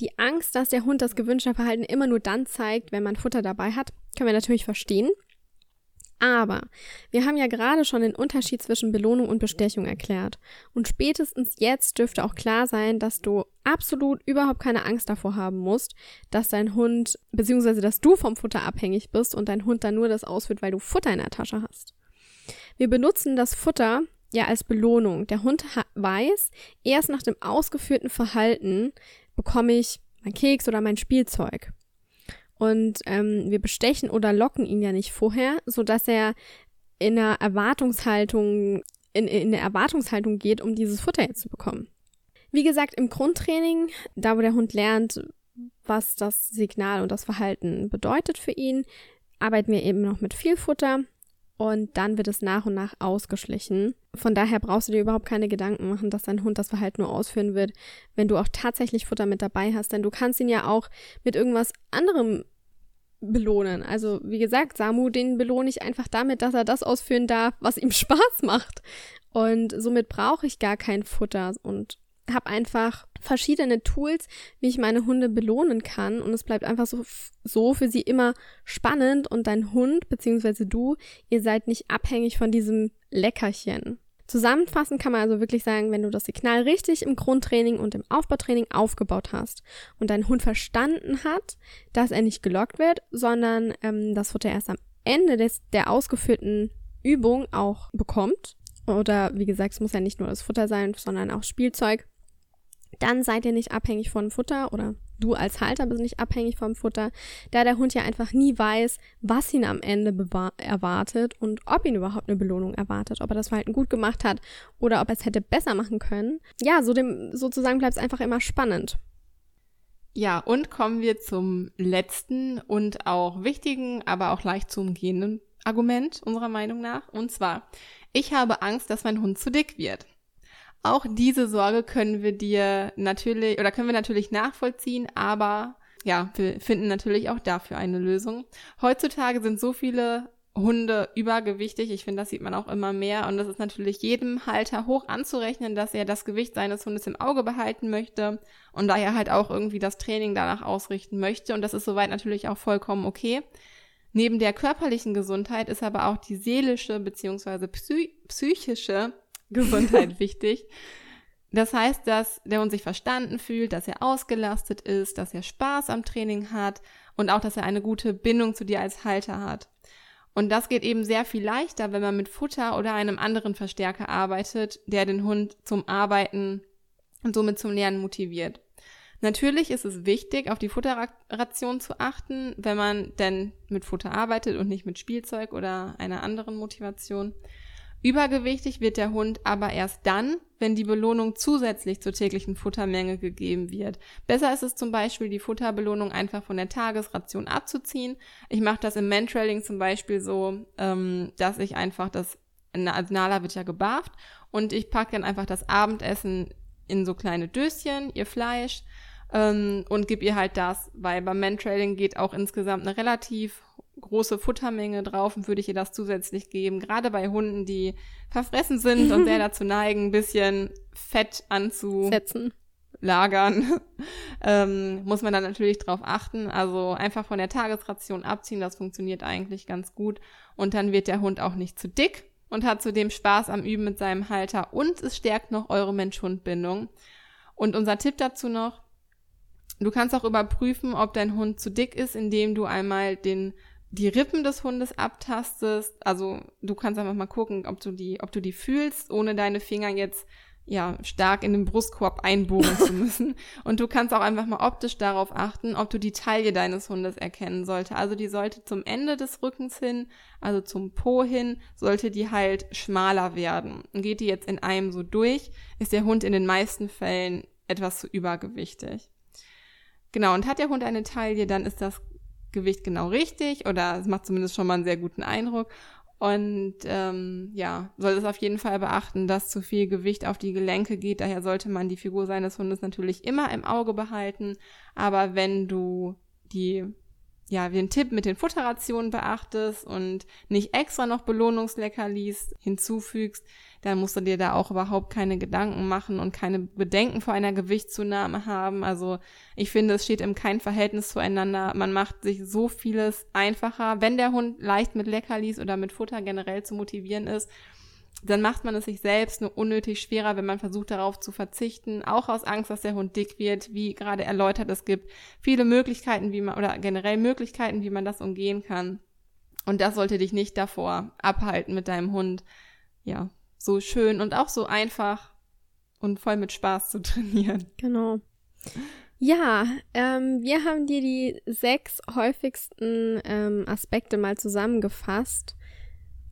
Die Angst, dass der Hund das gewünschte Verhalten immer nur dann zeigt, wenn man Futter dabei hat, können wir natürlich verstehen. Aber wir haben ja gerade schon den Unterschied zwischen Belohnung und Bestechung erklärt. Und spätestens jetzt dürfte auch klar sein, dass du absolut überhaupt keine Angst davor haben musst, dass dein Hund, beziehungsweise dass du vom Futter abhängig bist und dein Hund dann nur das ausführt, weil du Futter in der Tasche hast. Wir benutzen das Futter ja als Belohnung. Der Hund weiß, erst nach dem ausgeführten Verhalten bekomme ich mein Keks oder mein Spielzeug. Und ähm, wir bestechen oder locken ihn ja nicht vorher, so dass er in einer Erwartungshaltung, in, in der Erwartungshaltung geht, um dieses Futter jetzt zu bekommen. Wie gesagt, im Grundtraining, da wo der Hund lernt, was das Signal und das Verhalten bedeutet für ihn, arbeiten wir eben noch mit viel Futter und dann wird es nach und nach ausgeschlichen. Von daher brauchst du dir überhaupt keine Gedanken machen, dass dein Hund das Verhalten nur ausführen wird, wenn du auch tatsächlich Futter mit dabei hast. Denn du kannst ihn ja auch mit irgendwas anderem belohnen. Also wie gesagt, Samu, den belohne ich einfach damit, dass er das ausführen darf, was ihm Spaß macht. Und somit brauche ich gar kein Futter. Und habe einfach verschiedene Tools, wie ich meine Hunde belohnen kann. Und es bleibt einfach so, so für sie immer spannend. Und dein Hund beziehungsweise du, ihr seid nicht abhängig von diesem Leckerchen. Zusammenfassend kann man also wirklich sagen, wenn du das Signal richtig im Grundtraining und im Aufbautraining aufgebaut hast und dein Hund verstanden hat, dass er nicht gelockt wird, sondern ähm, das Futter erst am Ende des, der ausgeführten Übung auch bekommt, oder wie gesagt, es muss ja nicht nur das Futter sein, sondern auch Spielzeug, dann seid ihr nicht abhängig von Futter oder du als Halter bist nicht abhängig vom Futter, da der Hund ja einfach nie weiß, was ihn am Ende erwartet und ob ihn überhaupt eine Belohnung erwartet, ob er das Verhalten gut gemacht hat oder ob er es hätte besser machen können. Ja, so dem, sozusagen bleibt es einfach immer spannend. Ja, und kommen wir zum letzten und auch wichtigen, aber auch leicht zu umgehenden Argument unserer Meinung nach. Und zwar, ich habe Angst, dass mein Hund zu dick wird. Auch diese Sorge können wir dir natürlich oder können wir natürlich nachvollziehen, aber ja, wir finden natürlich auch dafür eine Lösung. Heutzutage sind so viele Hunde übergewichtig. Ich finde, das sieht man auch immer mehr. Und das ist natürlich jedem Halter hoch anzurechnen, dass er das Gewicht seines Hundes im Auge behalten möchte und daher halt auch irgendwie das Training danach ausrichten möchte. Und das ist soweit natürlich auch vollkommen okay. Neben der körperlichen Gesundheit ist aber auch die seelische bzw. psychische Gesundheit wichtig. Das heißt, dass der Hund sich verstanden fühlt, dass er ausgelastet ist, dass er Spaß am Training hat und auch, dass er eine gute Bindung zu dir als Halter hat. Und das geht eben sehr viel leichter, wenn man mit Futter oder einem anderen Verstärker arbeitet, der den Hund zum Arbeiten und somit zum Lernen motiviert. Natürlich ist es wichtig, auf die Futterration zu achten, wenn man denn mit Futter arbeitet und nicht mit Spielzeug oder einer anderen Motivation. Übergewichtig wird der Hund aber erst dann, wenn die Belohnung zusätzlich zur täglichen Futtermenge gegeben wird. Besser ist es zum Beispiel, die Futterbelohnung einfach von der Tagesration abzuziehen. Ich mache das im Mantrailing zum Beispiel so, ähm, dass ich einfach das, also Nala wird ja gebarft und ich packe dann einfach das Abendessen in so kleine Döschen ihr Fleisch ähm, und gib ihr halt das, weil beim Mantrailing geht auch insgesamt eine relativ große Futtermenge drauf und würde ich ihr das zusätzlich geben. Gerade bei Hunden, die verfressen sind und sehr dazu neigen, ein bisschen Fett anzusetzen. Lagern, ähm, muss man dann natürlich drauf achten. Also einfach von der Tagesration abziehen, das funktioniert eigentlich ganz gut. Und dann wird der Hund auch nicht zu dick und hat zudem Spaß am Üben mit seinem Halter und es stärkt noch eure Mensch-Hund-Bindung. Und unser Tipp dazu noch, du kannst auch überprüfen, ob dein Hund zu dick ist, indem du einmal den die Rippen des Hundes abtastest. Also du kannst einfach mal gucken, ob du die, ob du die fühlst, ohne deine Finger jetzt ja stark in den Brustkorb einbohren zu müssen. Und du kannst auch einfach mal optisch darauf achten, ob du die Taille deines Hundes erkennen sollte. Also die sollte zum Ende des Rückens hin, also zum Po hin, sollte die halt schmaler werden. Und geht die jetzt in einem so durch, ist der Hund in den meisten Fällen etwas zu übergewichtig. Genau, und hat der Hund eine Taille, dann ist das Gewicht genau richtig oder es macht zumindest schon mal einen sehr guten Eindruck. Und ähm, ja, soll es auf jeden Fall beachten, dass zu viel Gewicht auf die Gelenke geht. Daher sollte man die Figur seines Hundes natürlich immer im Auge behalten. Aber wenn du die ja, den Tipp mit den Futterrationen beachtest und nicht extra noch Belohnungsleckerlis hinzufügst, dann musst du dir da auch überhaupt keine Gedanken machen und keine Bedenken vor einer Gewichtszunahme haben. Also ich finde, es steht im kein Verhältnis zueinander. Man macht sich so vieles einfacher. Wenn der Hund leicht mit Leckerlis oder mit Futter generell zu motivieren ist, dann macht man es sich selbst nur unnötig schwerer, wenn man versucht darauf zu verzichten, auch aus Angst, dass der Hund dick wird, wie gerade erläutert, es gibt viele Möglichkeiten, wie man, oder generell Möglichkeiten, wie man das umgehen kann. Und das sollte dich nicht davor abhalten, mit deinem Hund, ja, so schön und auch so einfach und voll mit Spaß zu trainieren. Genau. Ja, ähm, wir haben dir die sechs häufigsten ähm, Aspekte mal zusammengefasst.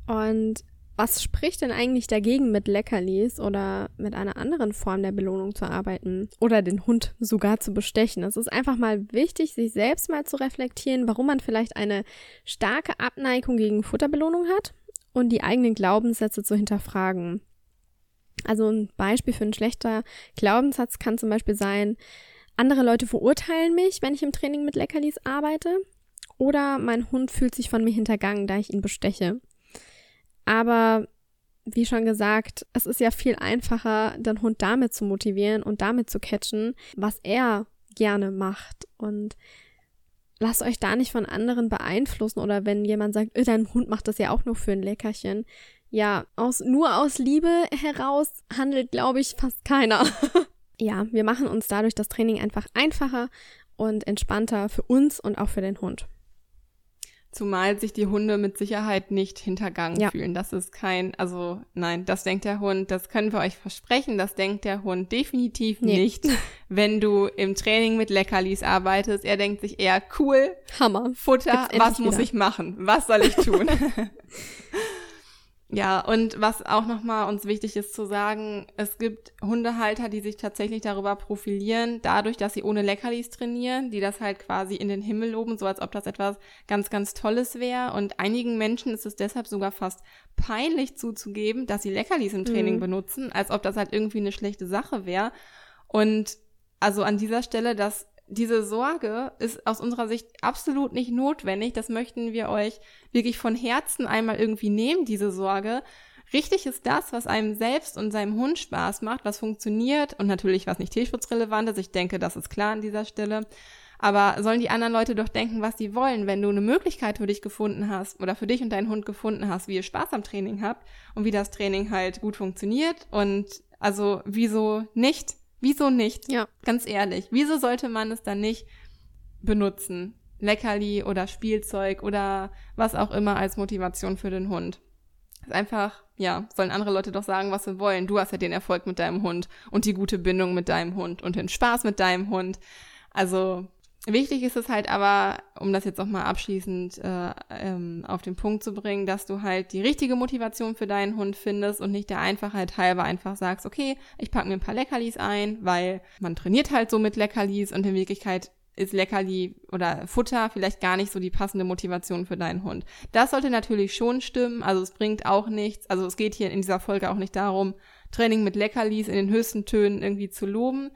Und was spricht denn eigentlich dagegen, mit Leckerlis oder mit einer anderen Form der Belohnung zu arbeiten oder den Hund sogar zu bestechen? Es ist einfach mal wichtig, sich selbst mal zu reflektieren, warum man vielleicht eine starke Abneigung gegen Futterbelohnung hat und die eigenen Glaubenssätze zu hinterfragen. Also ein Beispiel für ein schlechter Glaubenssatz kann zum Beispiel sein, andere Leute verurteilen mich, wenn ich im Training mit Leckerlis arbeite. Oder mein Hund fühlt sich von mir hintergangen, da ich ihn besteche. Aber wie schon gesagt, es ist ja viel einfacher, den Hund damit zu motivieren und damit zu catchen, was er gerne macht. Und lasst euch da nicht von anderen beeinflussen oder wenn jemand sagt, äh, dein Hund macht das ja auch nur für ein Leckerchen. Ja, aus, nur aus Liebe heraus handelt, glaube ich, fast keiner. ja, wir machen uns dadurch das Training einfach einfacher und entspannter für uns und auch für den Hund. Zumal sich die Hunde mit Sicherheit nicht hintergangen ja. fühlen. Das ist kein, also nein, das denkt der Hund, das können wir euch versprechen, das denkt der Hund definitiv nee. nicht, wenn du im Training mit Leckerlis arbeitest. Er denkt sich eher, cool, Hammer, Futter, was muss wieder. ich machen? Was soll ich tun? Ja, und was auch nochmal uns wichtig ist zu sagen, es gibt Hundehalter, die sich tatsächlich darüber profilieren, dadurch, dass sie ohne Leckerlis trainieren, die das halt quasi in den Himmel loben, so als ob das etwas ganz, ganz Tolles wäre. Und einigen Menschen ist es deshalb sogar fast peinlich zuzugeben, dass sie Leckerlis im Training mhm. benutzen, als ob das halt irgendwie eine schlechte Sache wäre. Und also an dieser Stelle, dass diese Sorge ist aus unserer Sicht absolut nicht notwendig. Das möchten wir euch wirklich von Herzen einmal irgendwie nehmen, diese Sorge. Richtig ist das, was einem selbst und seinem Hund Spaß macht, was funktioniert und natürlich was nicht tierschutzrelevant ist. Ich denke, das ist klar an dieser Stelle. Aber sollen die anderen Leute doch denken, was sie wollen, wenn du eine Möglichkeit für dich gefunden hast oder für dich und deinen Hund gefunden hast, wie ihr Spaß am Training habt und wie das Training halt gut funktioniert und also wieso nicht? Wieso nicht? Ja. Ganz ehrlich. Wieso sollte man es dann nicht benutzen? Leckerli oder Spielzeug oder was auch immer als Motivation für den Hund. ist einfach, ja, sollen andere Leute doch sagen, was sie wollen. Du hast ja den Erfolg mit deinem Hund und die gute Bindung mit deinem Hund und den Spaß mit deinem Hund. Also Wichtig ist es halt aber, um das jetzt auch mal abschließend äh, ähm, auf den Punkt zu bringen, dass du halt die richtige Motivation für deinen Hund findest und nicht der Einfachheit halber einfach sagst, okay, ich packe mir ein paar Leckerlis ein, weil man trainiert halt so mit Leckerlis und in Wirklichkeit ist Leckerli oder Futter vielleicht gar nicht so die passende Motivation für deinen Hund. Das sollte natürlich schon stimmen, also es bringt auch nichts, also es geht hier in dieser Folge auch nicht darum, Training mit Leckerlis in den höchsten Tönen irgendwie zu loben.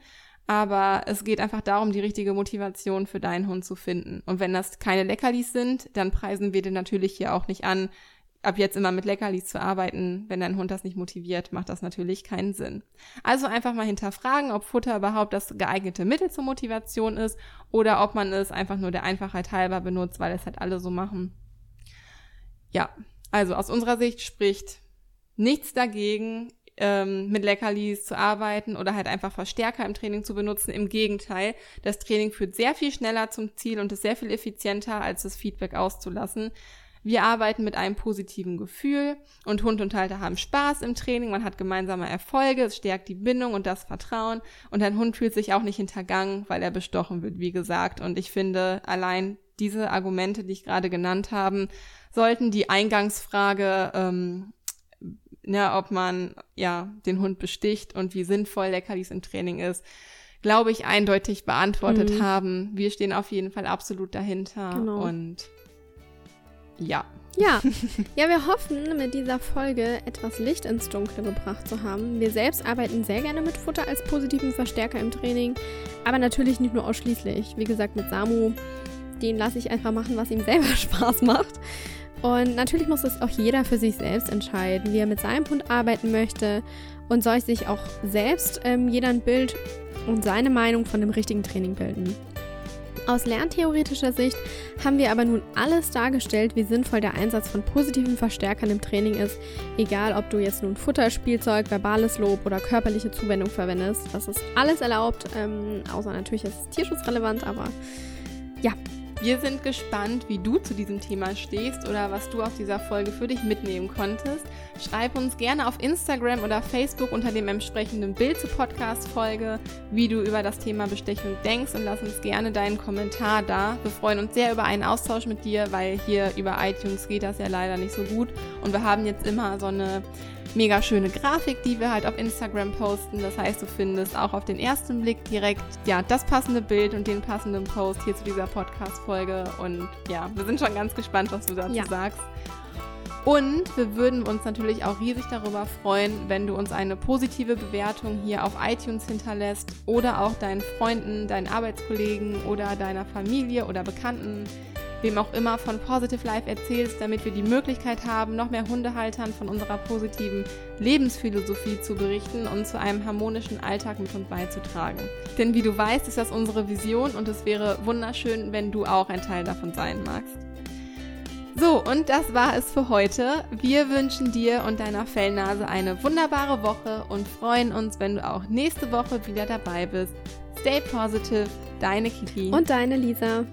Aber es geht einfach darum, die richtige Motivation für deinen Hund zu finden. Und wenn das keine Leckerlis sind, dann preisen wir dir natürlich hier auch nicht an, ab jetzt immer mit Leckerlis zu arbeiten, wenn dein Hund das nicht motiviert, macht das natürlich keinen Sinn. Also einfach mal hinterfragen, ob Futter überhaupt das geeignete Mittel zur Motivation ist oder ob man es einfach nur der Einfachheit halber benutzt, weil es halt alle so machen. Ja, also aus unserer Sicht spricht nichts dagegen, ähm, mit Leckerlis zu arbeiten oder halt einfach Verstärker im Training zu benutzen. Im Gegenteil, das Training führt sehr viel schneller zum Ziel und ist sehr viel effizienter, als das Feedback auszulassen. Wir arbeiten mit einem positiven Gefühl und Hund und Halter haben Spaß im Training, man hat gemeinsame Erfolge, es stärkt die Bindung und das Vertrauen und dein Hund fühlt sich auch nicht hintergangen, weil er bestochen wird, wie gesagt. Und ich finde, allein diese Argumente, die ich gerade genannt habe, sollten die Eingangsfrage, ähm, ja, ob man ja den Hund besticht und wie sinnvoll Leckerlis im Training ist, glaube ich, eindeutig beantwortet mhm. haben. Wir stehen auf jeden Fall absolut dahinter genau. und ja. Ja. ja, wir hoffen, mit dieser Folge etwas Licht ins Dunkle gebracht zu haben. Wir selbst arbeiten sehr gerne mit Futter als positiven Verstärker im Training, aber natürlich nicht nur ausschließlich. Wie gesagt, mit Samu, den lasse ich einfach machen, was ihm selber Spaß macht. Und natürlich muss es auch jeder für sich selbst entscheiden, wie er mit seinem Hund arbeiten möchte und soll sich auch selbst ähm, jeder ein Bild und seine Meinung von dem richtigen Training bilden. Aus lerntheoretischer Sicht haben wir aber nun alles dargestellt, wie sinnvoll der Einsatz von positiven Verstärkern im Training ist, egal ob du jetzt nun Futterspielzeug, verbales Lob oder körperliche Zuwendung verwendest. Das ist alles erlaubt, ähm, außer natürlich ist es tierschutzrelevant, aber ja, wir sind gespannt, wie du zu diesem Thema stehst oder was du aus dieser Folge für dich mitnehmen konntest. Schreib uns gerne auf Instagram oder Facebook unter dem entsprechenden Bild zur Podcast-Folge, wie du über das Thema Bestechung denkst und lass uns gerne deinen Kommentar da. Wir freuen uns sehr über einen Austausch mit dir, weil hier über iTunes geht das ja leider nicht so gut und wir haben jetzt immer so eine mega schöne Grafik, die wir halt auf Instagram posten. Das heißt, du findest auch auf den ersten Blick direkt ja das passende Bild und den passenden Post hier zu dieser Podcast-Folge. Und ja, wir sind schon ganz gespannt, was du dazu ja. sagst. Und wir würden uns natürlich auch riesig darüber freuen, wenn du uns eine positive Bewertung hier auf iTunes hinterlässt oder auch deinen Freunden, deinen Arbeitskollegen oder deiner Familie oder Bekannten wem auch immer von Positive Life erzählst, damit wir die Möglichkeit haben, noch mehr Hundehaltern von unserer positiven Lebensphilosophie zu berichten und zu einem harmonischen Alltag mit uns beizutragen. Denn wie du weißt, ist das unsere Vision und es wäre wunderschön, wenn du auch ein Teil davon sein magst. So, und das war es für heute. Wir wünschen dir und deiner Fellnase eine wunderbare Woche und freuen uns, wenn du auch nächste Woche wieder dabei bist. Stay positive, deine Kiki. Und deine Lisa.